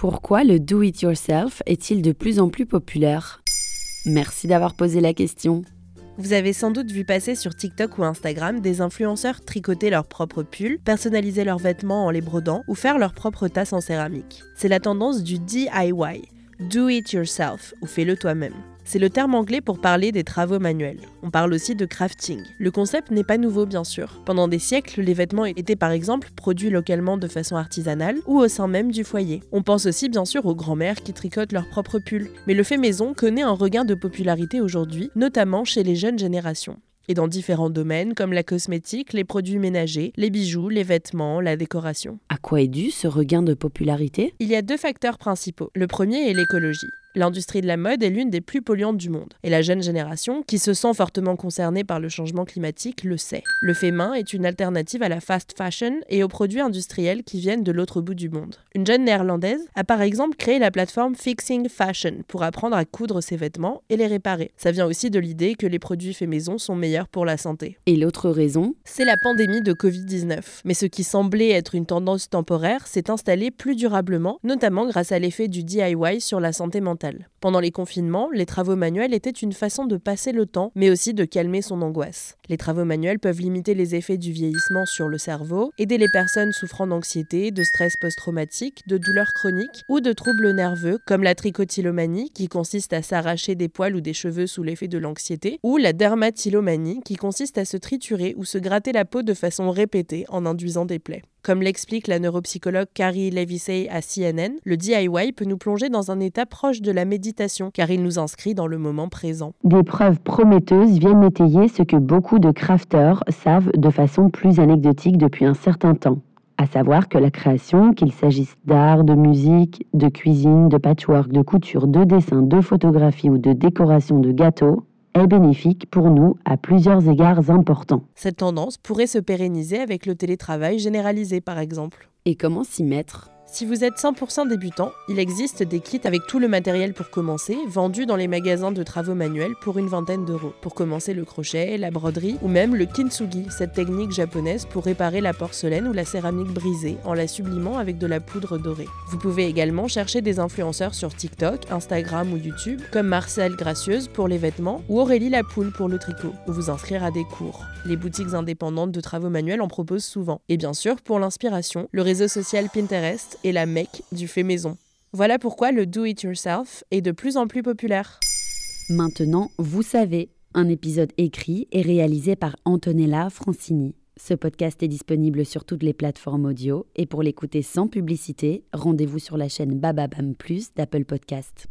Pourquoi le do-it-yourself est-il de plus en plus populaire? Merci d'avoir posé la question. Vous avez sans doute vu passer sur TikTok ou Instagram des influenceurs tricoter leurs propres pulls, personnaliser leurs vêtements en les brodant ou faire leurs propres tasses en céramique. C'est la tendance du DIY, Do It Yourself ou fais-le toi-même. C'est le terme anglais pour parler des travaux manuels. On parle aussi de crafting. Le concept n'est pas nouveau bien sûr. Pendant des siècles, les vêtements étaient par exemple produits localement de façon artisanale ou au sein même du foyer. On pense aussi bien sûr aux grands-mères qui tricotent leurs propres pulls. Mais le fait maison connaît un regain de popularité aujourd'hui, notamment chez les jeunes générations et dans différents domaines comme la cosmétique, les produits ménagers, les bijoux, les vêtements, la décoration. À quoi est dû ce regain de popularité? Il y a deux facteurs principaux. Le premier est l'écologie. L'industrie de la mode est l'une des plus polluantes du monde. Et la jeune génération, qui se sent fortement concernée par le changement climatique, le sait. Le fait main est une alternative à la fast fashion et aux produits industriels qui viennent de l'autre bout du monde. Une jeune néerlandaise a par exemple créé la plateforme Fixing Fashion pour apprendre à coudre ses vêtements et les réparer. Ça vient aussi de l'idée que les produits faits maison sont meilleurs pour la santé. Et l'autre raison? C'est la pandémie de Covid-19. Mais ce qui semblait être une tendance temporaire s'est installé plus durablement, notamment grâce à l'effet du DIY sur la santé mentale. Pendant les confinements, les travaux manuels étaient une façon de passer le temps, mais aussi de calmer son angoisse. Les travaux manuels peuvent limiter les effets du vieillissement sur le cerveau, aider les personnes souffrant d'anxiété, de stress post-traumatique, de douleurs chroniques ou de troubles nerveux, comme la trichotillomanie, qui consiste à s'arracher des poils ou des cheveux sous l'effet de l'anxiété, ou la dermatillomanie, qui consiste à se triturer ou se gratter la peau de façon répétée en induisant des plaies. Comme l'explique la neuropsychologue Carrie Levisey à CNN, le DIY peut nous plonger dans un état proche de la méditation car il nous inscrit dans le moment présent. Des preuves prometteuses viennent étayer ce que beaucoup de crafters savent de façon plus anecdotique depuis un certain temps. À savoir que la création, qu'il s'agisse d'art, de musique, de cuisine, de patchwork, de couture, de dessin, de photographie ou de décoration de gâteaux, est bénéfique pour nous à plusieurs égards importants. Cette tendance pourrait se pérenniser avec le télétravail généralisé par exemple. Et comment s'y mettre? Si vous êtes 100% débutant, il existe des kits avec tout le matériel pour commencer, vendus dans les magasins de travaux manuels pour une vingtaine d'euros. Pour commencer le crochet, la broderie ou même le kintsugi, cette technique japonaise pour réparer la porcelaine ou la céramique brisée en la sublimant avec de la poudre dorée. Vous pouvez également chercher des influenceurs sur TikTok, Instagram ou YouTube, comme Marcel Gracieuse pour les vêtements ou Aurélie Lapoule pour le tricot, ou vous inscrire à des cours. Les boutiques indépendantes de travaux manuels en proposent souvent. Et bien sûr, pour l'inspiration, le réseau social Pinterest et la mecque du fait maison. Voilà pourquoi le do-it-yourself est de plus en plus populaire. Maintenant, vous savez, un épisode écrit et réalisé par Antonella Francini. Ce podcast est disponible sur toutes les plateformes audio et pour l'écouter sans publicité, rendez-vous sur la chaîne Bababam Plus d'Apple Podcast.